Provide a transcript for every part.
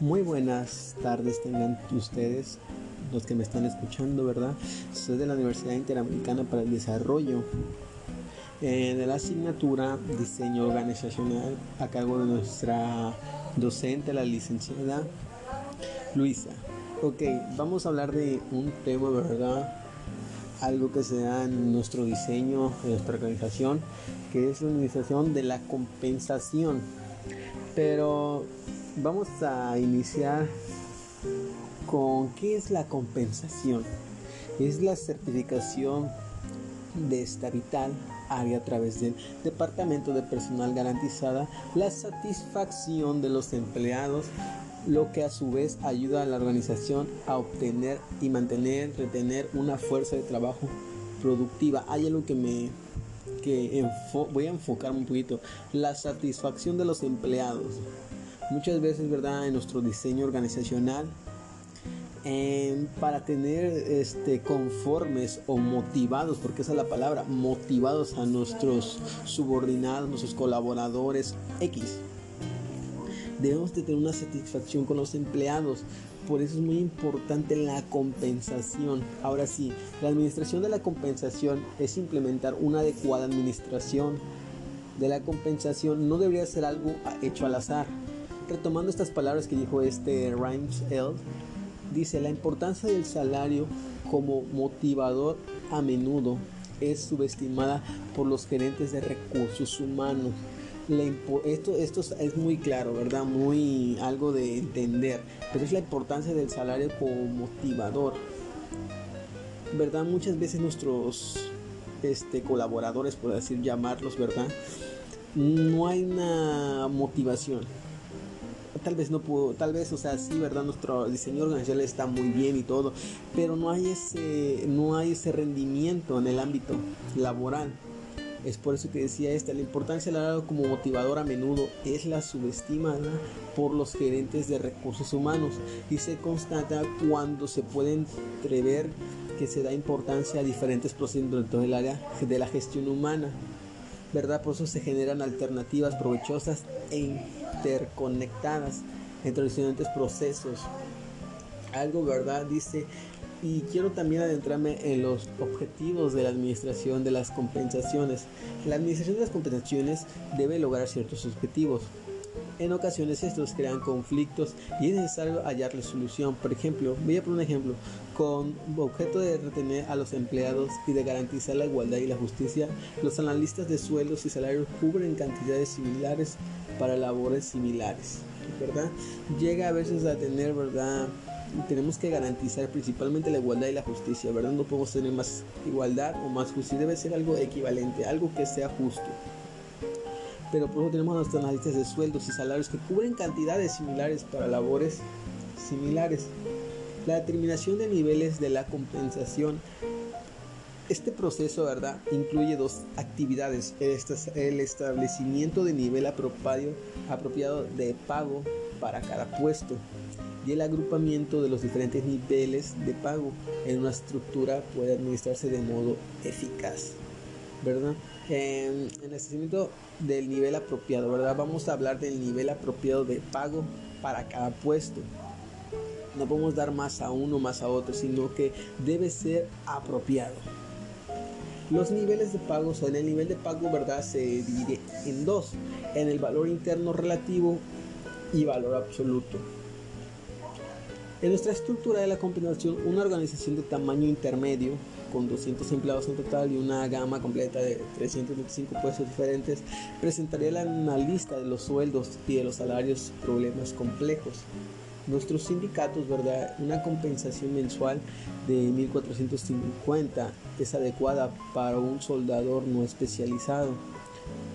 Muy buenas tardes tengan ustedes, los que me están escuchando, ¿verdad? Soy de la Universidad Interamericana para el Desarrollo. En la asignatura Diseño Organizacional a cargo de nuestra docente, la licenciada Luisa. Ok, vamos a hablar de un tema, ¿verdad? Algo que se da en nuestro diseño, en nuestra organización, que es la administración de la compensación. Pero vamos a iniciar con qué es la compensación. Es la certificación de esta vital área a través del Departamento de Personal garantizada la satisfacción de los empleados, lo que a su vez ayuda a la organización a obtener y mantener, retener una fuerza de trabajo productiva. Hay algo que me que voy a enfocar un poquito, la satisfacción de los empleados. Muchas veces, ¿verdad? En nuestro diseño organizacional, em, para tener este, conformes o motivados, porque esa es la palabra, motivados a nuestros subordinados, nuestros colaboradores X. Debemos de tener una satisfacción con los empleados, por eso es muy importante la compensación. Ahora sí, la administración de la compensación es implementar una adecuada administración de la compensación. No debería ser algo hecho al azar. Retomando estas palabras que dijo este Rhymes L, dice la importancia del salario como motivador a menudo es subestimada por los gerentes de recursos humanos esto, es muy claro, ¿verdad? Muy algo de entender, pero es la importancia del salario como motivador. ¿Verdad? Muchas veces nuestros este, colaboradores, por decir llamarlos, ¿verdad? No hay una motivación. Tal vez no puedo, tal vez, o sea, sí, ¿verdad? Nuestro diseño organizacional está muy bien y todo, pero no hay ese, no hay ese rendimiento en el ámbito laboral. Es por eso que decía esta, la importancia del salario como motivador a menudo es la subestimada por los gerentes de recursos humanos y se constata cuando se puede entrever que se da importancia a diferentes procesos del área de la gestión humana. ¿Verdad? Por eso se generan alternativas provechosas e interconectadas entre los diferentes procesos. Algo, ¿verdad? Dice y quiero también adentrarme en los objetivos de la administración de las compensaciones. La administración de las compensaciones debe lograr ciertos objetivos. En ocasiones estos crean conflictos y es necesario hallarle solución. Por ejemplo, voy a poner un ejemplo. Con objeto de retener a los empleados y de garantizar la igualdad y la justicia, los analistas de sueldos y salarios cubren cantidades similares para labores similares. ¿Verdad? Llega a veces a tener, ¿verdad? tenemos que garantizar principalmente la igualdad y la justicia, ¿verdad? No podemos tener más igualdad o más justicia, debe ser algo equivalente, algo que sea justo. Pero por eso tenemos nuestros analistas de sueldos y salarios que cubren cantidades similares para labores similares. La determinación de niveles de la compensación. Este proceso, ¿verdad? Incluye dos actividades. El establecimiento de nivel apropiado, de pago para cada puesto y el agrupamiento de los diferentes niveles de pago en una estructura puede administrarse de modo eficaz. ¿Verdad? En, el establecimiento del nivel apropiado, ¿verdad? Vamos a hablar del nivel apropiado de pago para cada puesto. No podemos dar más a uno más a otro, sino que debe ser apropiado. Los niveles de pago son el nivel de pago, ¿verdad? Se divide en dos, en el valor interno relativo y valor absoluto. En nuestra estructura de la compensación, una organización de tamaño intermedio, con 200 empleados en total y una gama completa de 325 puestos diferentes, presentaría la lista de los sueldos y de los salarios problemas complejos. Nuestros sindicatos, ¿verdad? Una compensación mensual de 1.450 es adecuada para un soldador no especializado.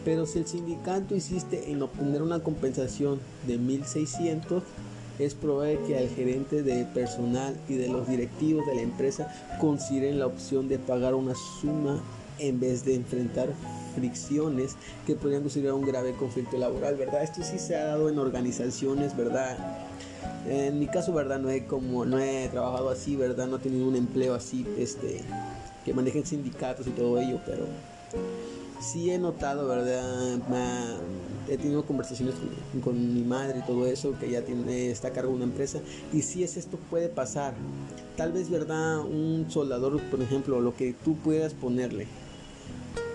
Pero si el sindicato insiste en obtener una compensación de 1.600, es probable que al gerente de personal y de los directivos de la empresa consideren la opción de pagar una suma en vez de enfrentar fricciones que podrían considerar un grave conflicto laboral, ¿verdad? Esto sí se ha dado en organizaciones, ¿verdad? En mi caso, ¿verdad? No he, como, no he trabajado así, ¿verdad? No he tenido un empleo así, este, que manejen sindicatos y todo ello, pero sí he notado, ¿verdad? he tenido conversaciones con, mi madre y todo eso, que ya tiene, está a cargo de una empresa, y si es esto puede pasar. Tal vez, ¿verdad? Un soldador, por ejemplo, lo que tú puedas ponerle,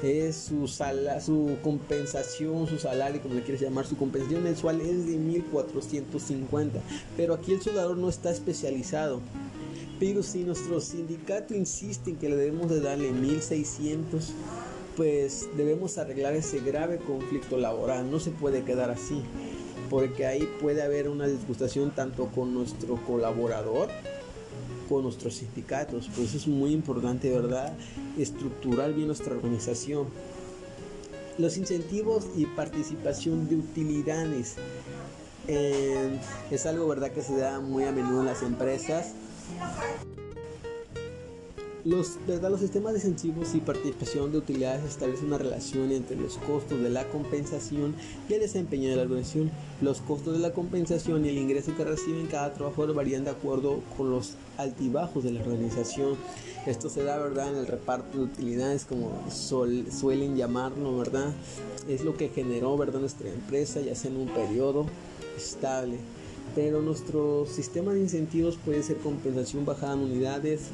es su, sala, su compensación, su salario, como le quieres llamar, su compensación mensual es de 1450. Pero aquí el soldador no está especializado. Pero si nuestro sindicato insiste en que le debemos de darle 1600, pues debemos arreglar ese grave conflicto laboral. No se puede quedar así, porque ahí puede haber una disgustación tanto con nuestro colaborador con nuestros sindicatos. Por eso es muy importante, ¿verdad? Estructurar bien nuestra organización. Los incentivos y participación de utilidades eh, es algo, ¿verdad?, que se da muy a menudo en las empresas. Los, ¿verdad? los sistemas de incentivos y participación de utilidades establecen una relación entre los costos de la compensación y el desempeño de la organización. Los costos de la compensación y el ingreso que reciben cada trabajador varían de acuerdo con los altibajos de la organización. Esto se da ¿verdad? en el reparto de utilidades, como suelen llamarlo, ¿verdad? Es lo que generó ¿verdad? nuestra empresa, ya sea en un periodo estable. Pero nuestro sistema de incentivos puede ser compensación bajada en unidades,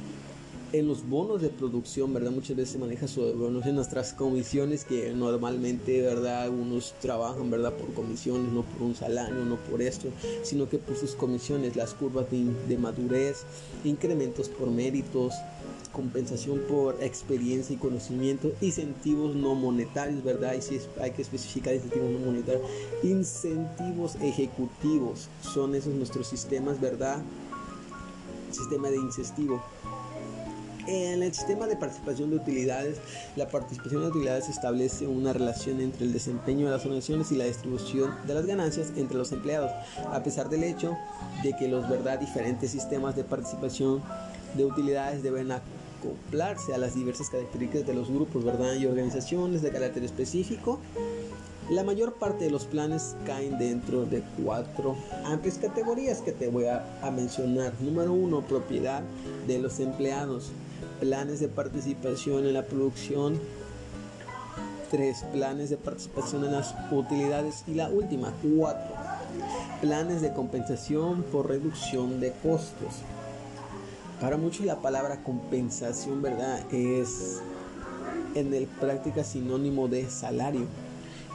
en los bonos de producción, ¿verdad? Muchas veces se maneja sobre bonos en nuestras comisiones que normalmente, ¿verdad? Algunos trabajan, ¿verdad? Por comisiones, no por un salario, no por esto, sino que por sus comisiones, las curvas de, madurez, incrementos por méritos, compensación por experiencia y conocimiento, incentivos no monetarios, ¿verdad? Y si hay que especificar incentivos no monetarios, incentivos ejecutivos, son esos nuestros sistemas, ¿verdad? Sistema de incentivo en el sistema de participación de utilidades, la participación de utilidades establece una relación entre el desempeño de las organizaciones y la distribución de las ganancias entre los empleados, a pesar del hecho de que los verdad diferentes sistemas de participación de utilidades deben acoplarse a las diversas características de los grupos ¿verdad? y organizaciones de carácter específico. La mayor parte de los planes caen dentro de cuatro amplias categorías que te voy a, a mencionar. Número uno, propiedad de los empleados planes de participación en la producción, tres planes de participación en las utilidades y la última, cuatro planes de compensación por reducción de costos. Para muchos la palabra compensación, ¿verdad? Es en el práctica sinónimo de salario.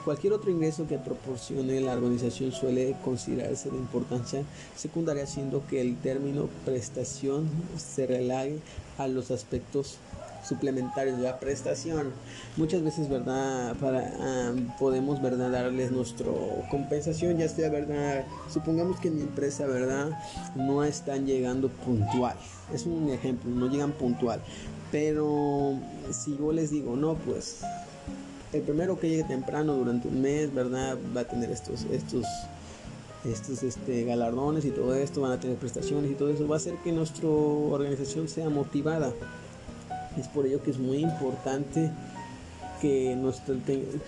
Cualquier otro ingreso que proporcione la organización suele considerarse de importancia secundaria, siendo que el término prestación se relague a los aspectos suplementarios de la prestación. Muchas veces, ¿verdad? Para, podemos, ¿verdad? Darles nuestra compensación, ya sea, ¿verdad? Supongamos que en mi empresa, ¿verdad? No están llegando puntual. Es un ejemplo, no llegan puntual. Pero si yo les digo, no, pues el primero que llegue temprano durante un mes, ¿verdad? Va a tener estos, estos, estos este, galardones y todo esto, van a tener prestaciones y todo eso, va a hacer que nuestra organización sea motivada. Es por ello que es muy importante que nuestro,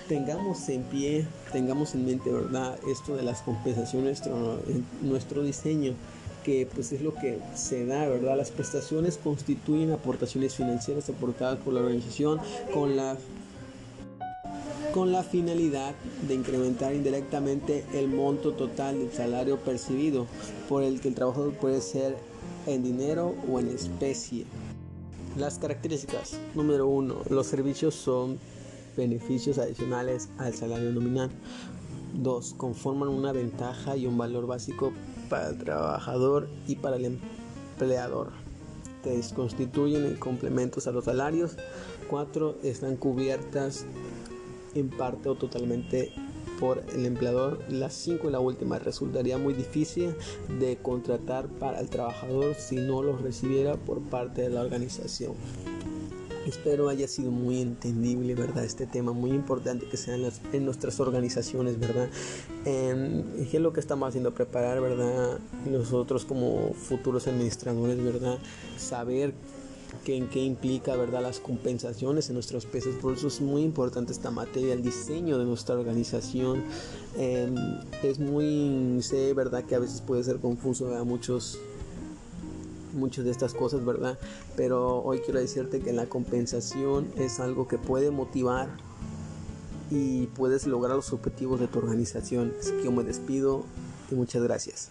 tengamos en pie, tengamos en mente, ¿verdad? Esto de las compensaciones, nuestro, nuestro diseño que pues es lo que se da, ¿verdad? Las prestaciones constituyen aportaciones financieras aportadas por la organización con la con la finalidad de incrementar indirectamente el monto total del salario percibido, por el que el trabajador puede ser en dinero o en especie. Las características. Número 1. Los servicios son beneficios adicionales al salario nominal. 2. Conforman una ventaja y un valor básico para el trabajador y para el empleador. 3. Constituyen complementos a los salarios. 4. Están cubiertas en parte o totalmente por el empleador. Las 5 y la última resultaría muy difícil de contratar para el trabajador si no los recibiera por parte de la organización. Espero haya sido muy entendible, ¿verdad? Este tema muy importante que sea en, nuestras organizaciones, ¿verdad? Eh, ¿Qué es lo que estamos haciendo? Preparar, ¿verdad? Nosotros como futuros administradores, ¿verdad? Saber en qué implica verdad las compensaciones en nuestros pesos por eso es muy importante esta materia el diseño de nuestra organización. Em, es muy sé verdad que a veces puede ser confuso a muchos muchas de estas cosas verdad pero hoy quiero decirte que la compensación es algo que puede motivar y puedes lograr los objetivos de tu organización. Así que yo me despido y muchas gracias.